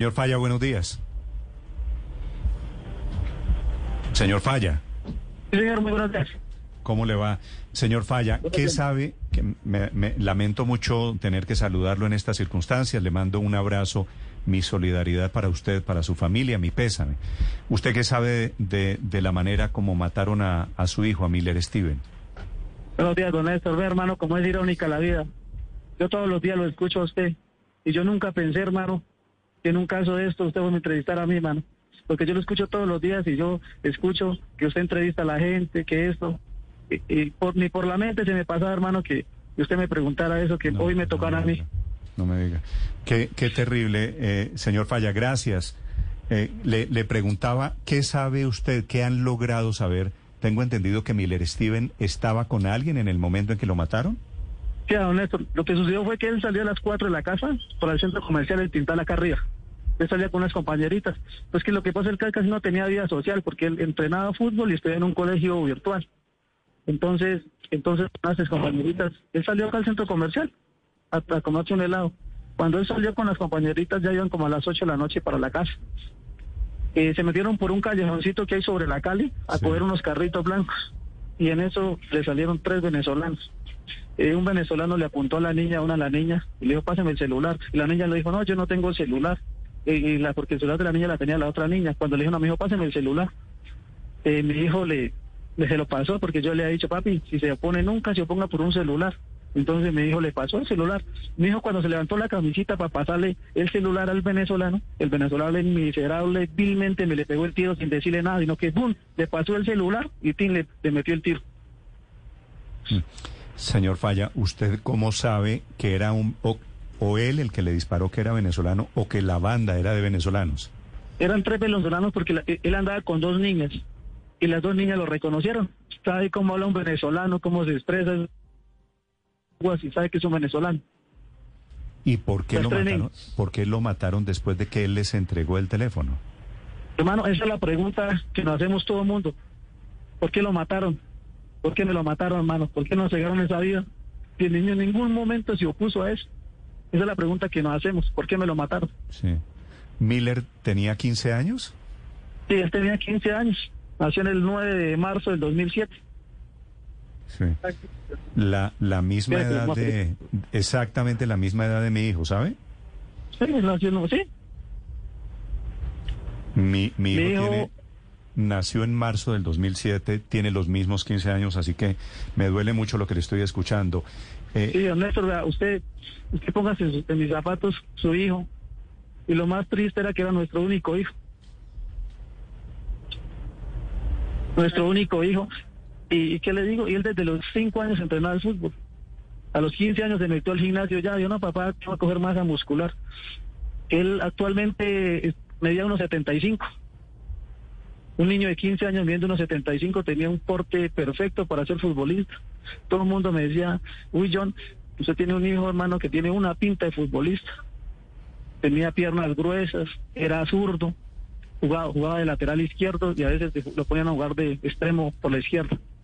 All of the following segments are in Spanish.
Señor Falla, buenos días. Señor Falla. Sí, señor, muy buenos días. ¿Cómo le va? Señor Falla, ¿qué sabe? Que me, me, lamento mucho tener que saludarlo en estas circunstancias. Le mando un abrazo, mi solidaridad para usted, para su familia, mi pésame. ¿Usted qué sabe de, de la manera como mataron a, a, su hijo, a Miller Steven? Buenos días, don Néstor. Ve, hermano, cómo es irónica la vida. Yo todos los días lo escucho a usted. Y yo nunca pensé, hermano, en un caso de esto usted va a entrevistar a mí, hermano. Porque yo lo escucho todos los días y yo escucho que usted entrevista a la gente, que esto y, y por, ni por la mente se me pasa, hermano, que usted me preguntara eso, que no, hoy me tocara no a mí. No me diga. Qué, qué terrible, eh, señor Falla, gracias. Eh, le, le, preguntaba, ¿qué sabe usted, qué han logrado saber? Tengo entendido que Miller Steven estaba con alguien en el momento en que lo mataron. Sí, don Néstor, lo que sucedió fue que él salió a las 4 de la casa por el centro comercial El Tintal acá arriba. Él salía con unas compañeritas. Pues que lo que pasa es que él casi no tenía vida social porque él entrenaba fútbol y estudiaba en un colegio virtual. Entonces, entonces, las compañeritas, él salió acá al centro comercial a, a comerse un helado. Cuando él salió con las compañeritas ya iban como a las 8 de la noche para la casa. Eh, se metieron por un callejoncito que hay sobre la Cali a sí. coger unos carritos blancos. Y en eso le salieron tres venezolanos. Eh, un venezolano le apuntó a la niña, una a la niña, y le dijo, pásame el celular. Y la niña le dijo, no, yo no tengo celular. Eh, la, porque el celular de la niña la tenía la otra niña. Cuando le dijo, no, mi hijo, pásame el celular. Eh, mi hijo le, le se lo pasó porque yo le he dicho, papi, si se opone nunca se oponga por un celular. Entonces mi hijo le pasó el celular. Mi hijo cuando se levantó la camisita para pasarle el celular al venezolano, el venezolano miserable, vilmente me le pegó el tiro sin decirle nada, sino que ¡bum! le pasó el celular y. Le, le metió el tiro. Señor Falla, ¿usted cómo sabe que era un... O, él el que le disparó que era venezolano o que la banda era de venezolanos? Eran tres venezolanos porque la, él andaba con dos niñas y las dos niñas lo reconocieron. Sabe cómo habla un venezolano, cómo se expresa, y sabe que es un venezolano. ¿Y por qué, lo mataron, por qué lo mataron después de que él les entregó el teléfono? Hermano, esa es la pregunta que nos hacemos todo el mundo. ¿Por qué lo mataron? ¿Por qué me lo mataron, hermano? ¿Por qué nos cegaron esa vida? Y el niño en ningún momento se opuso a eso. Esa es la pregunta que nos hacemos. ¿Por qué me lo mataron? Sí. ¿Miller tenía 15 años? Sí, él tenía 15 años. Nació en el 9 de marzo del 2007. Sí. La, la misma edad de... Exactamente la misma edad de mi hijo, ¿sabe? Sí, nació, sí. Mi, mi, hijo, mi hijo... Tiene, nació en marzo del 2007, tiene los mismos 15 años, así que me duele mucho lo que le estoy escuchando. Eh, sí, don Néstor, usted, usted póngase en, en mis zapatos su hijo. Y lo más triste era que era nuestro único hijo. Nuestro único hijo. ¿Y, y qué le digo? Y él desde los 5 años entrenaba el fútbol. A los 15 años se metió al gimnasio ya. Yo no, papá, va a coger masa muscular. Él actualmente medía unos 75. Un niño de 15 años midiendo unos 75 tenía un porte perfecto para ser futbolista. Todo el mundo me decía, uy John, usted tiene un hijo hermano que tiene una pinta de futbolista. Tenía piernas gruesas, era zurdo, jugaba, jugaba de lateral izquierdo y a veces lo ponían a jugar de extremo por la izquierda.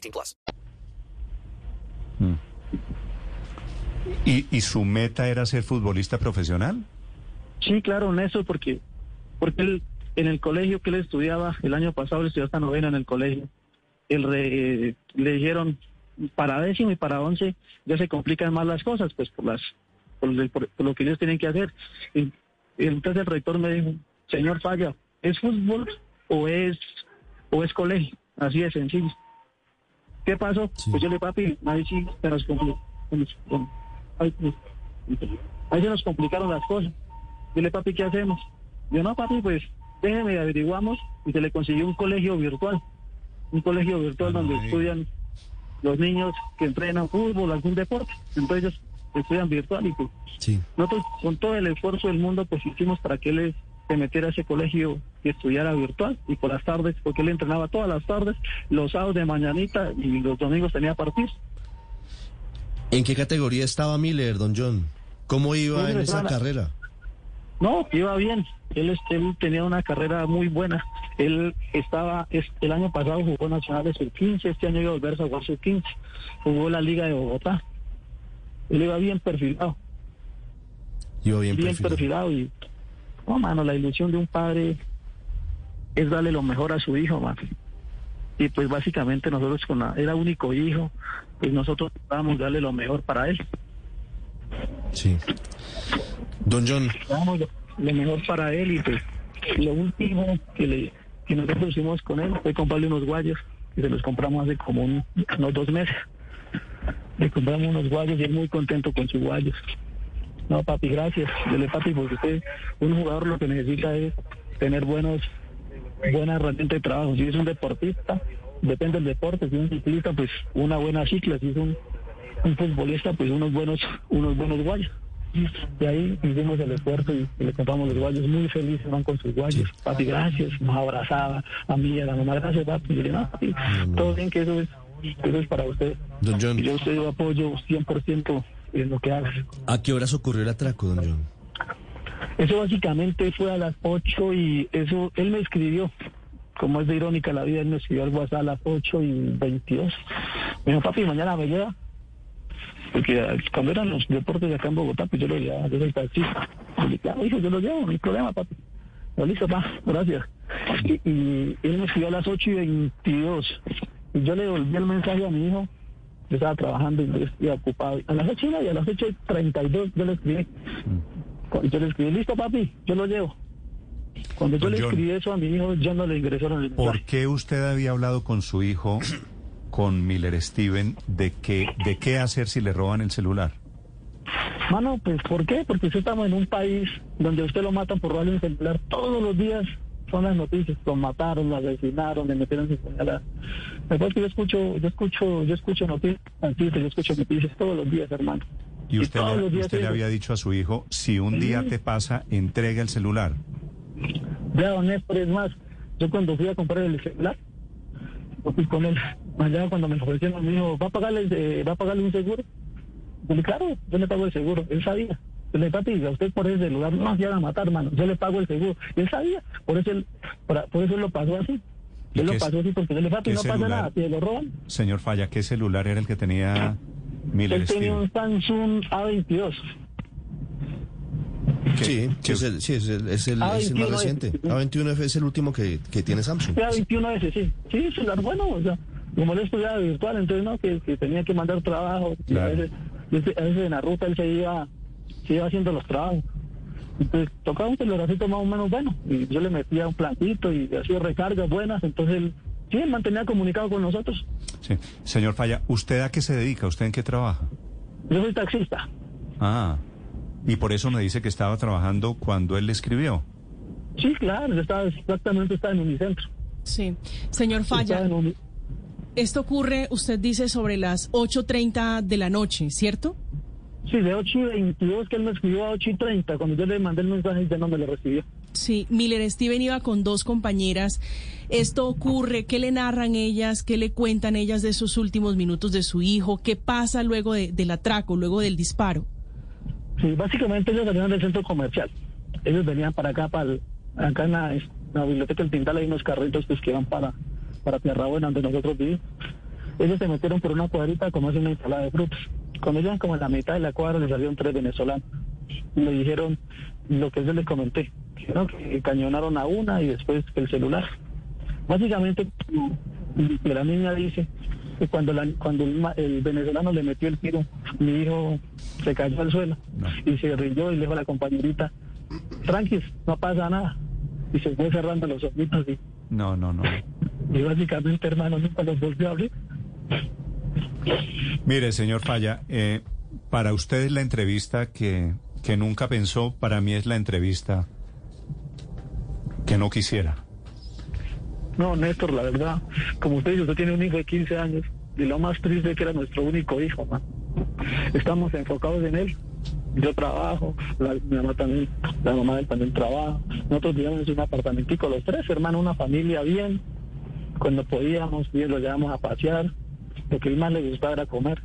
18 plus. Hmm. ¿Y, ¿Y su meta era ser futbolista profesional? Sí, claro, en eso, porque, porque él, en el colegio que él estudiaba, el año pasado él estudió hasta novena en el colegio. Él re, eh, le dijeron para décimo y para once ya se complican más las cosas, pues por las por, por, por lo que ellos tienen que hacer. Y entonces el rector me dijo, señor Falla, ¿es fútbol o es, o es colegio? Así de sencillo. ¿Qué pasó? Pues yo le papi, ahí sí se nos complicó. Ahí, ahí se nos complicaron las cosas. Dile, papi, ¿qué hacemos? Yo, no, papi, pues déjeme, averiguamos y se le consiguió un colegio virtual. Un colegio virtual donde Ay. estudian los niños que entrenan fútbol, algún deporte. Entonces ellos estudian virtual y pues Sí. nosotros con todo el esfuerzo del mundo pues hicimos para que él se metiera a ese colegio y estudiara virtual y por las tardes, porque él entrenaba todas las tardes, los sábados de mañanita y los domingos tenía partidos. ¿En qué categoría estaba Miller, don John? ¿Cómo iba en esa carrera? No, iba bien. Él, es- él tenía una carrera muy buena. Él estaba, es- el año pasado jugó Nacionales sub 15, este año iba a volver a jugar sub 15. Jugó la Liga de Bogotá. Él iba bien perfilado, Iba bien, bien perfilado. perfilado y, no, mano, la ilusión de un padre es darle lo mejor a su hijo, mano. Y pues básicamente nosotros con la, era único hijo, pues nosotros vamos darle lo mejor para él. Sí. Don John, damos lo, lo mejor para él y pues lo último que le que nosotros hicimos con él fue comprarle unos guayos que se los compramos hace como un- unos dos meses le compramos unos guayos y él muy contento con sus guayos no papi gracias dile papi porque usted un jugador lo que necesita es tener buenos buena herramienta de trabajo. Si es un deportista depende del deporte. Si es un ciclista pues una buena cicla. Si es un un futbolista pues unos buenos unos buenos guayos. Y ahí hicimos el esfuerzo y, y le compramos los guayos. Muy felices van con sus guayos. Papi gracias. Nos abrazaba. A mí y a la mamá gracias papi. Y le no, papi, todo bien que eso es eso es para usted. Don John, y yo usted lo apoyo 100% en lo que haga ¿a qué horas ocurrió el atraco, don John? Eso básicamente fue a las 8 y eso él me escribió como es de irónica la vida él me escribió al WhatsApp a las 8 y 22 me dijo papi mañana me llega porque eh, cuando eran los deportes de acá en Bogotá, pues yo lo llevaba, yo soy taxista. Le dije, claro, hijo, yo lo llevo, no hay problema, papi. No, listo, pa, gracias. Y, y él me escribió a las 8 y 22. Y yo le devolví el mensaje a mi hijo. Yo estaba trabajando y estaba ocupado. A las 8 y a las 8 y 32 yo le escribí. Yo le escribí, listo, papi, yo lo llevo. Cuando yo le escribí eso a mi hijo, ya no le ingresaron el ¿Por qué usted había hablado con su hijo, con Miller Steven, de que, de qué hacer si le roban el celular? Mano, pues ¿por qué? Porque usted estamos en un país donde usted lo matan por robarle un celular todos los días. Son las noticias, lo mataron, lo asesinaron, le metieron sin puñalada. Después que yo escucho, yo escucho, yo escucho noticias, yo escucho noticias todos los días, hermano. Y usted, le, usted le había dicho a su hijo, si un día te pasa, entrega el celular. Ya, don Néstor, es más, yo cuando fui a comprar el celular, fui con él. Allá cuando me ofrecieron, me dijo, ¿va a pagarle, eh, ¿va a pagarle un seguro? Yo le claro, yo le pago el seguro. Él sabía. Yo le papi, a usted por ese celular no nos llegan a matar, mano. Yo le pago el seguro. Y él sabía. Por eso él, por, por eso él lo pasó así. ¿Y Él lo pasó así porque yo le papi, no pasa nada. Si lo roban, Señor Falla, ¿qué celular era el que tenía Miller él tenía un? Samsung A22. ¿Qué- Sí, qué- es el, sí, es el, es el, es el más 21F. reciente. A21F es el último que, que tiene Samsung. A21S, sí. Sí, celular bueno, o sea, como él estudiaba virtual, entonces no, que, que tenía que mandar trabajo. y. A, veces, a veces en la ruta él se iba, se iba haciendo los trabajos. Entonces tocaba un celularcito más o menos bueno. Y yo le metía un plantito y hacía recargas buenas, entonces él sí él mantenía comunicado con nosotros. sí. Señor Falla, ¿usted a qué se dedica? ¿Usted en qué trabaja? Yo soy taxista. Ah, y por eso me dice que estaba trabajando cuando él le escribió. Sí, claro, yo estaba exactamente estaba en Unicentro. Sí. Señor Falla, esto ocurre, usted dice, sobre las 8.30 de la noche, ¿cierto? Sí, de 8 y 22 que él me escribió a 8 y 30. Cuando yo le mandé el mensaje ya no me lo recibió. Sí, Miller Steven iba con dos compañeras. Esto ocurre, ¿qué le narran ellas? ¿Qué le cuentan ellas de esos últimos minutos de su hijo? ¿Qué pasa luego de- del atraco, luego del disparo? Sí, básicamente ellos salieron del centro comercial. Ellos venían para acá, para el- acá en la, biblioteca del Tintal hay unos carritos pues, que van para, para Tierra Buena, donde nosotros vivimos. Ellos se metieron por una cuadrita como hace una ensalada de frutas. Cuando iban como en la mitad de la cuadra, le salieron tres venezolanos. Y le dijeron lo que yo les comenté, ¿no? que cañonaron a una y después el celular. Básicamente, la niña dice que cuando, la, cuando el, venezolano le metió el tiro, mi hijo se cayó al suelo No. y se rió y le dijo a la compañerita, tranquis, no pasa nada. Y se fue cerrando los ojitos y, No, no, no. y básicamente, hermano, nunca los volvió a abrir. Mire, señor Falla, eh, para usted es la entrevista que, que nunca pensó, para mí es la entrevista que no quisiera. No, Néstor, la verdad, como usted dice, usted tiene un hijo de 15 años y lo más triste es que era nuestro único hijo, man. Estamos enfocados en él. Yo trabajo, la, mi mamá también, la mamá de él también trabaja. Nosotros vivíamos en un apartamentico, los tres hermanos, una familia bien. Cuando podíamos, bien lo llevamos a pasear. Lo que el más le gustaba era comer.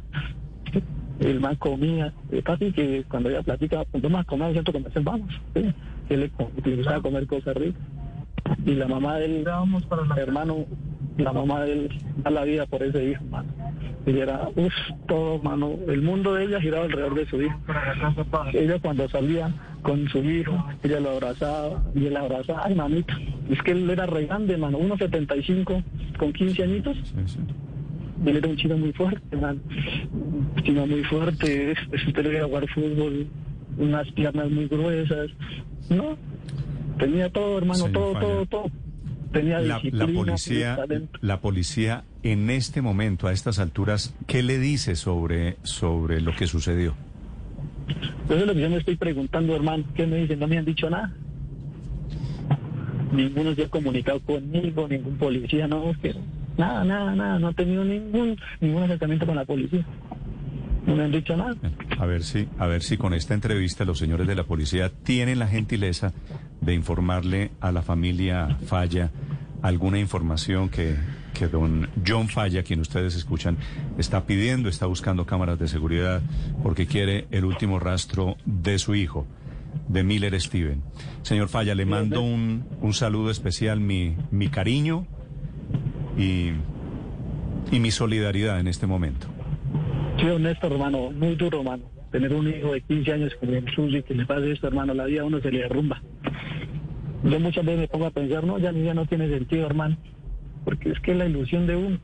El más comía, eh, casi que cuando ella platica, cuando más comer al centro comercial, vamos. ¿sí? Él le, le gustaba comer cosas ricas y la mamá de él, para hermano, la mamá de él da la vida por ese hijo, mano. Ella era, uff, todo, mano. El mundo de ella giraba alrededor de su hijo. Ella cuando salía con su hijo, ella lo abrazaba y él la abrazaba. Ay, mamita, es que él era re grande, mano, 1,75 con 15 añitos. Sí, sí. Él era un chino muy fuerte, man. Un chino muy fuerte. Si usted le veía jugar fútbol, unas piernas muy gruesas. No, tenía todo, hermano, Señor todo, Falla. todo, todo. Tenía La, disciplina, la policía, la policía en este momento, a estas alturas, ¿qué le dice sobre, sobre lo que sucedió? Eso es lo que yo me estoy preguntando, hermano. ¿Qué me dicen? No me han dicho nada. Ninguno se ha comunicado conmigo, ningún policía, no, es que nada, nada, nada. No he tenido ningún, ningún acercamiento con la policía. No me han dicho nada. A ver si, a ver si con esta entrevista los señores de la policía tienen la gentileza de informarle a la familia Falla alguna información que, que don John Falla, quien ustedes escuchan, está pidiendo, está buscando cámaras de seguridad porque quiere el último rastro de su hijo, de Miller Steven. Señor Falla, le mando un, un saludo especial, mi, mi cariño y, y mi solidaridad en este momento. Sí, honesto, hermano, muy duro, hermano. Tener un hijo de 15 años como el y que le pase esto, hermano, la vida a uno se le derrumba. Yo muchas veces me pongo a pensar, no, ya ni ya no tiene sentido, hermano. Porque es que es la ilusión de uno,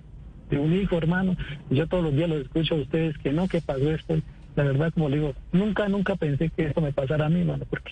de un hijo, hermano. Yo todos los días los escucho a ustedes que no, que pasó esto. La verdad, como le digo, nunca, nunca pensé que esto me pasara a mí, hermano, porque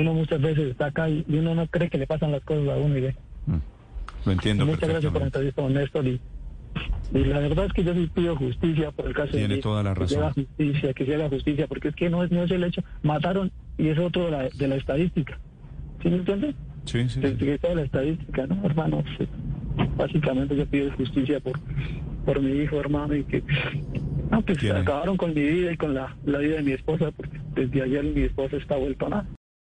Uno muchas veces está acá y uno no cree que le pasan las cosas a uno y ve. Lo entiendo Muchas gracias por la entrevista, don Néstor. Y, y la verdad es que yo sí pido justicia por el caso Tiene de toda la Que se haga razón. justicia, que se haga justicia, porque es que no es, no es el hecho. Mataron y es otro de la, de la estadística. ¿Sí me entiende? Sí, sí, Que, sí. que toda la estadística, ¿no, hermano? Sí. Básicamente yo pido justicia por, por mi hijo, hermano, y que... No, pues acabaron con mi vida y con la, la vida de mi esposa, porque desde ayer mi esposa está vuelta a nada.